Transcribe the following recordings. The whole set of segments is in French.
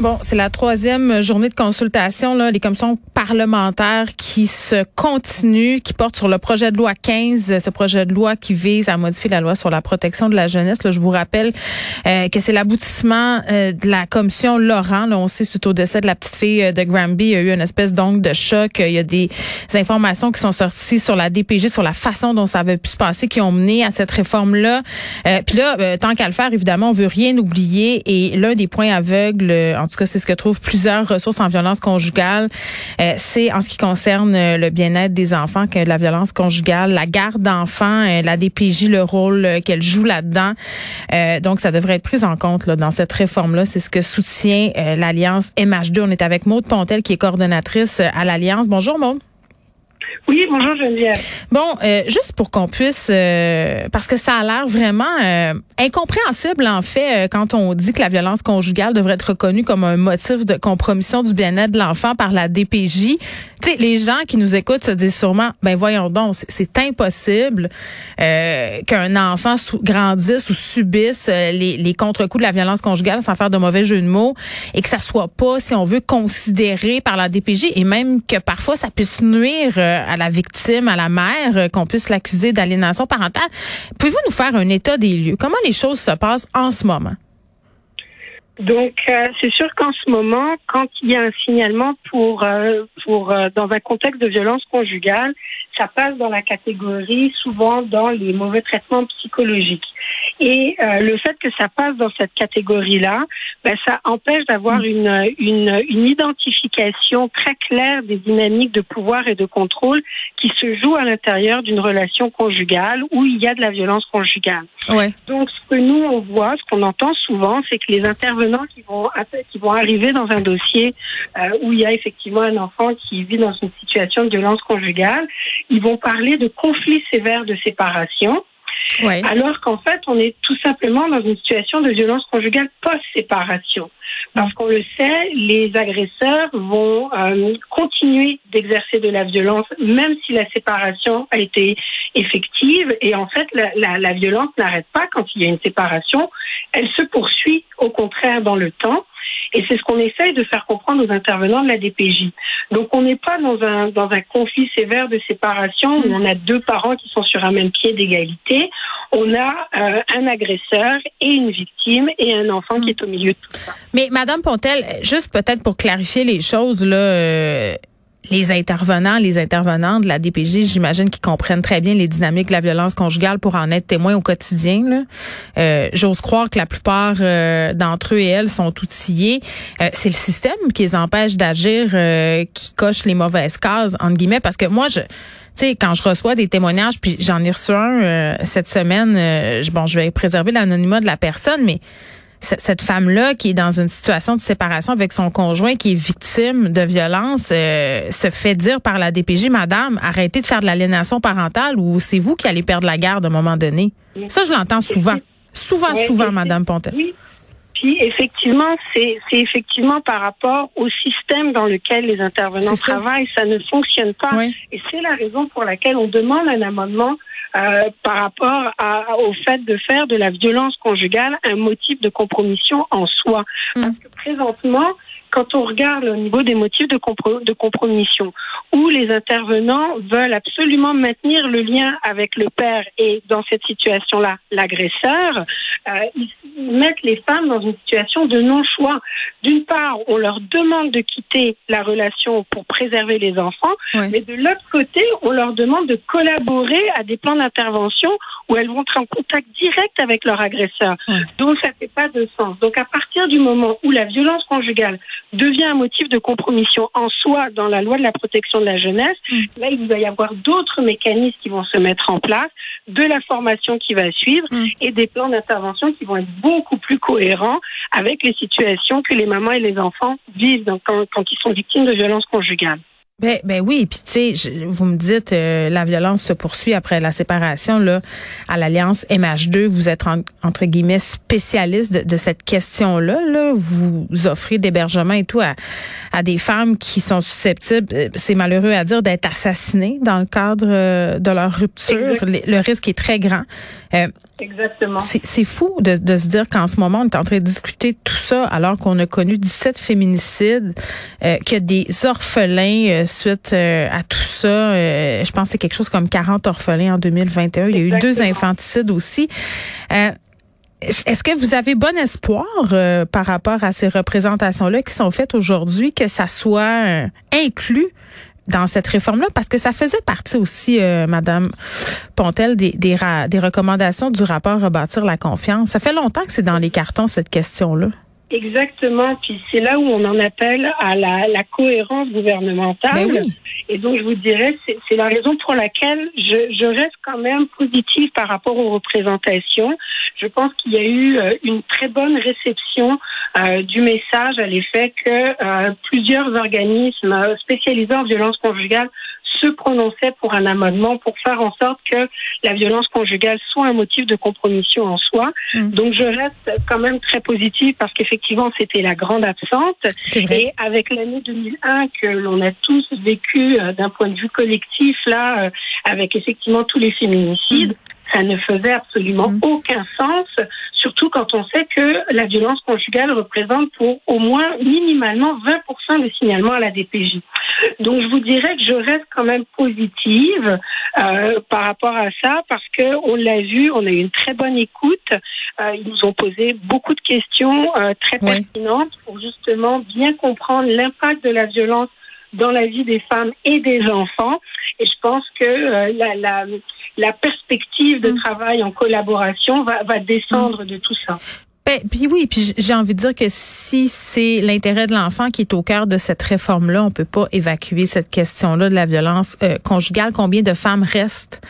Bon, c'est la troisième journée de consultation, là, les commissions parlementaires qui se continuent, qui portent sur le projet de loi 15, ce projet de loi qui vise à modifier la loi sur la protection de la jeunesse. Là, je vous rappelle euh, que c'est l'aboutissement euh, de la commission Laurent. Là, on sait, suite au décès de la petite fille euh, de Granby, il y a eu une espèce d'ongle de choc. Il y a des informations qui sont sorties sur la DPG, sur la façon dont ça avait pu se passer, qui ont mené à cette réforme-là. Puis là, tant qu'à le faire, évidemment, on veut rien oublier. Et l'un des points aveugles, en tout cas, c'est ce que trouvent plusieurs ressources en violence conjugale. Euh, c'est en ce qui concerne euh, le bien-être des enfants que la violence conjugale, la garde d'enfants, euh, la DPJ, le rôle qu'elle joue là-dedans. donc, ça devrait être pris en compte dans cette réforme-là. C'est ce que soutient l'Alliance MH2. On est avec Maude Pontel, qui est coordonnatrice à l'Alliance. Bonjour, Maude. Oui, bonjour Geneviève. Bon, euh, juste pour qu'on puisse, euh, parce que ça a l'air vraiment euh, incompréhensible en fait quand on dit que la violence conjugale devrait être reconnue comme un motif de compromission du bien-être de l'enfant par la DPJ. Tu sais, les gens qui nous écoutent se disent sûrement, ben voyons donc, c'est impossible qu'un enfant grandisse ou subisse les, les contre-coups de la violence conjugale sans faire de mauvais jeu de mots et que ça soit pas, si on veut, considéré par la DPJ et même que parfois ça puisse nuire à la victime, à la mère, euh, qu'on puisse l'accuser d'aliénation parentale. Pouvez-vous nous faire un état des lieux? Comment les choses se passent en ce moment? Donc, euh, c'est sûr qu'en ce moment, quand il y a un signalement pour, euh, pour dans un contexte de violence conjugale, ça passe dans la catégorie souvent dans les mauvais traitements psychologiques. Et euh, le fait que ça passe dans cette catégorie-là, ben, ça empêche d'avoir mm. une, une, une, identification très claire des dynamiques de pouvoir et de contrôle qui se jouent à l'intérieur d'une relation conjugale où il y a de la violence conjugale. Ouais. Donc, ce que nous, on voit, ce qu'on entend souvent, c'est que les intervenants qui vont, qui vont arriver dans un dossier euh, où il y a effectivement un enfant qui vit dans une situation de violence conjugale, ils vont parler de conflits sévères de séparation alors qu'en fait, on est tout simplement dans une situation de violence conjugale post-séparation. Parce qu'on le sait, les agresseurs vont euh, continuer d'exercer de la violence même si la séparation a été effective. Et en fait, la, violence n'arrête pas quand il y a une séparation. Elle se poursuit au contraire dans le temps. Et c'est ce qu'on essaye de faire comprendre aux intervenants de la DPJ. Donc on n'est pas dans un, dans un conflit sévère de séparation où on a deux parents qui sont sur un même pied d'égalité. On a euh, un agresseur et une victime et un enfant qui est au milieu de tout ça. Mais Madame Pontel, juste peut-être pour clarifier les choses, là, euh, les intervenants, les intervenantes de la DPJ, j'imagine qu'ils comprennent très bien les dynamiques de la violence conjugale pour en être témoins au quotidien. Euh, J'ose croire que la plupart euh, d'entre eux et elles sont outillés. Euh, c'est le système qui les empêche d'agir, euh, qui coche les mauvaises cases, entre guillemets, parce que moi, je... Tu sais, quand je reçois des témoignages, puis j'en ai reçu un cette semaine, bon, je vais préserver l'anonymat de la personne, mais cette femme-là qui est dans une situation de séparation avec son conjoint qui est victime de violence euh, se fait dire par la DPJ, Madame, arrêtez de faire de l'aliénation parentale ou c'est vous qui allez perdre la garde à un moment donné? Ça, je l'entends souvent. Souvent, souvent, Madame Pontel. Oui. Puis effectivement, c'est effectivement par rapport au système dans lequel les intervenants travaillent, ça ne fonctionne pas. Et c'est la raison pour laquelle on demande un amendement euh, par rapport à, au fait de faire de la violence conjugale un motif de compromission en soi. Mm. Parce que présentement, quand on regarde au niveau des motifs de, compromission, où les intervenants veulent absolument maintenir le lien avec le père et dans cette situation-là, l'agresseur, euh, ils mettent les femmes dans une situation de non-choix. D'une part, on leur demande de quitter la relation pour préserver les enfants, mais de l'autre côté, on leur demande de collaborer à des plans d'intervention où elles vont être en contact direct avec leur agresseur. Donc ça fait pas de sens. Donc à partir du moment où la violence conjugale devient un motif de compromission en soi dans la loi de la protection de la jeunesse, mm. là il va y avoir d'autres mécanismes qui vont se mettre en place, de la formation qui va suivre mm. et des plans d'intervention qui vont être beaucoup plus cohérents avec les situations que les mamans et les enfants vivent quand ils sont victimes de violences conjugales. Ben, ben oui, puis tu sais, vous me dites euh, la violence se poursuit après la séparation là à l'alliance MH2. Vous êtes entre guillemets spécialiste de, cette question-là. Là, vous offrez d'hébergement et tout à, à des femmes qui sont susceptibles, euh, c'est malheureux à dire, d'être assassinées dans le cadre euh, de leur rupture. Le, risque est très grand. Exactement. C'est fou de, de se dire qu'en ce moment on est en train de discuter tout ça alors qu'on a connu 17 féminicides, qu'il y a des orphelins suite euh, à tout ça, euh, je pense que c'est quelque chose comme 40 orphelins en 2021. Il y a eu deux infanticides aussi. Euh, est-ce que vous avez bon espoir par rapport à ces représentations-là qui sont faites aujourd'hui, que ça soit inclus dans cette réforme-là, parce que ça faisait partie aussi, Madame Pontel, des, des, des recommandations du rapport Rebâtir la confiance. Ça fait longtemps que c'est dans les cartons, cette question-là. Exactement. Puis c'est là où on en appelle à la, la cohérence gouvernementale. Ben Et donc je vous dirais, c'est la raison pour laquelle je, je, reste quand même positive par rapport aux représentations. Je pense qu'il y a eu euh, une très bonne réception euh, du message à l'effet que euh, plusieurs organismes spécialisés en violence conjugale se prononçait pour un amendement pour faire en sorte que la violence conjugale soit un motif de compromission en soi. Mm. Donc je reste quand même très positive parce qu'effectivement c'était la grande absente. Et avec l'année 2001 que l'on a tous vécu euh, d'un point de vue collectif là, euh, avec effectivement tous les féminicides. Mm ça ne faisait absolument mm. aucun sens, surtout quand on sait que la violence conjugale représente pour au moins minimalement 20% des signalements à la DPJ. Donc je vous dirais que je reste quand même positive euh, par rapport à ça parce que on l'a vu, on a eu une très bonne écoute. Euh, ils nous ont posé beaucoup de questions euh, très pertinentes pour justement bien comprendre l'impact de la violence dans la vie des femmes et des enfants. Et je pense que la, la la perspective de mm. travail en collaboration va, va descendre de tout ça. Ben, puis oui, puis j'ai envie de dire que si c'est l'intérêt de l'enfant qui est au cœur de cette réforme-là, on peut pas évacuer cette question-là de la violence euh, conjugale. Combien de femmes restent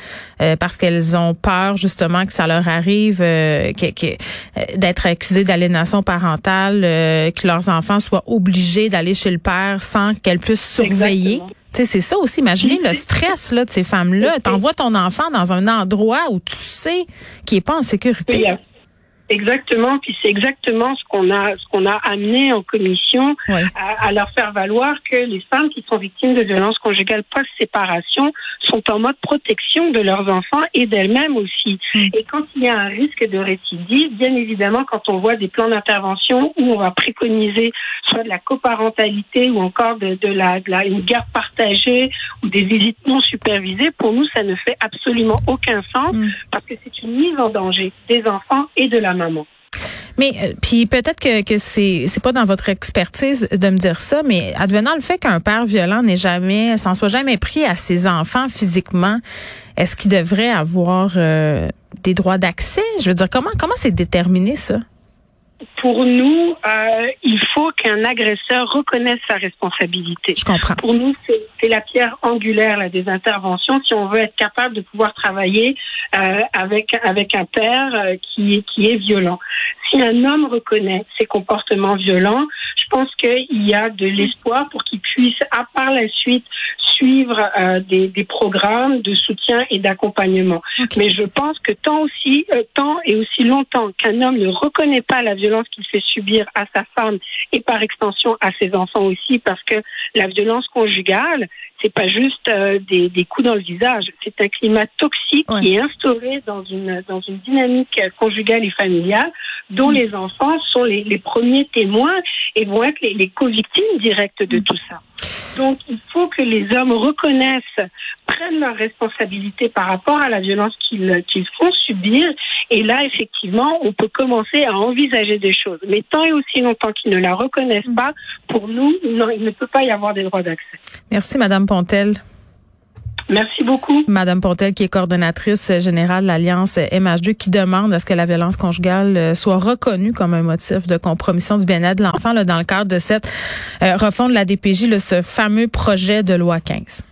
euh, parce qu'elles ont peur justement que ça leur arrive, euh, d'être accusées d'aliénation parentale, que leurs enfants soient obligés d'aller chez le père sans qu'elles puissent surveiller? C'est ça aussi. Imaginez le stress là, de ces femmes-là. T'envoies ton enfant dans un endroit où tu sais qu'il n'est pas en sécurité. Exactement, puis c'est exactement ce qu'on a ce qu'on a amené en commission à, leur faire valoir que les femmes qui sont victimes de violences conjugales post-séparation sont en mode protection de leurs enfants et d'elles-mêmes aussi. Mm. Et quand il y a un risque de récidive, bien évidemment, quand on voit des plans d'intervention où on va préconiser soit de la coparentalité ou encore de, de, la, de la une garde partagée ou des visites non supervisées, pour nous ça ne fait absolument aucun sens mm. parce que c'est une mise en danger des enfants et de la mais euh, peut-être que, c'est pas dans votre expertise de me dire ça, mais advenant le fait qu'un père violent n'est jamais s'en soit jamais pris à ses enfants physiquement, est-ce qu'il devrait avoir euh, des droits d'accès? Je veux dire comment comment c'est déterminé ça? Pour nous, euh, il faut qu'un agresseur reconnaisse sa responsabilité. Je comprends. Pour nous, c'est la pierre angulaire là, des interventions si on veut être capable de pouvoir travailler euh, avec avec un père euh, qui qui est violent. Si un homme reconnaît ses comportements violents, je pense qu'il y a de l'espoir pour qu'il puisse, à part la suite, suivre euh, des, des, programmes de soutien et d'accompagnement. Mais je pense que tant aussi, euh, tant et aussi longtemps qu'un homme ne reconnaît pas la violence qu'il fait subir à sa femme et par extension à ses enfants aussi, parce que la violence conjugale, c'est pas juste euh, des, des, coups dans le visage, c'est un climat toxique qui est instauré dans une dans une dynamique conjugale et familiale dont les enfants sont les, premiers témoins et vont être les, co-victimes directes de tout ça. Donc, il faut que les hommes reconnaissent, prennent leurs responsabilités par rapport à la violence qu'ils qu'ils font subir. Et là, effectivement, on peut commencer à envisager des choses. Mais tant et aussi longtemps qu'ils ne la reconnaissent pas, pour nous, il ne peut pas y avoir des droits d'accès. Merci, Madame Pontel. Merci beaucoup. Madame Pontel, qui est coordonnatrice générale de l'Alliance MH2, qui demande à ce que la violence conjugale euh, soit reconnue comme un motif de compromission du bien-être de l'enfant dans le cadre de cette euh, refonte de la DPJ, ce fameux projet de loi 15.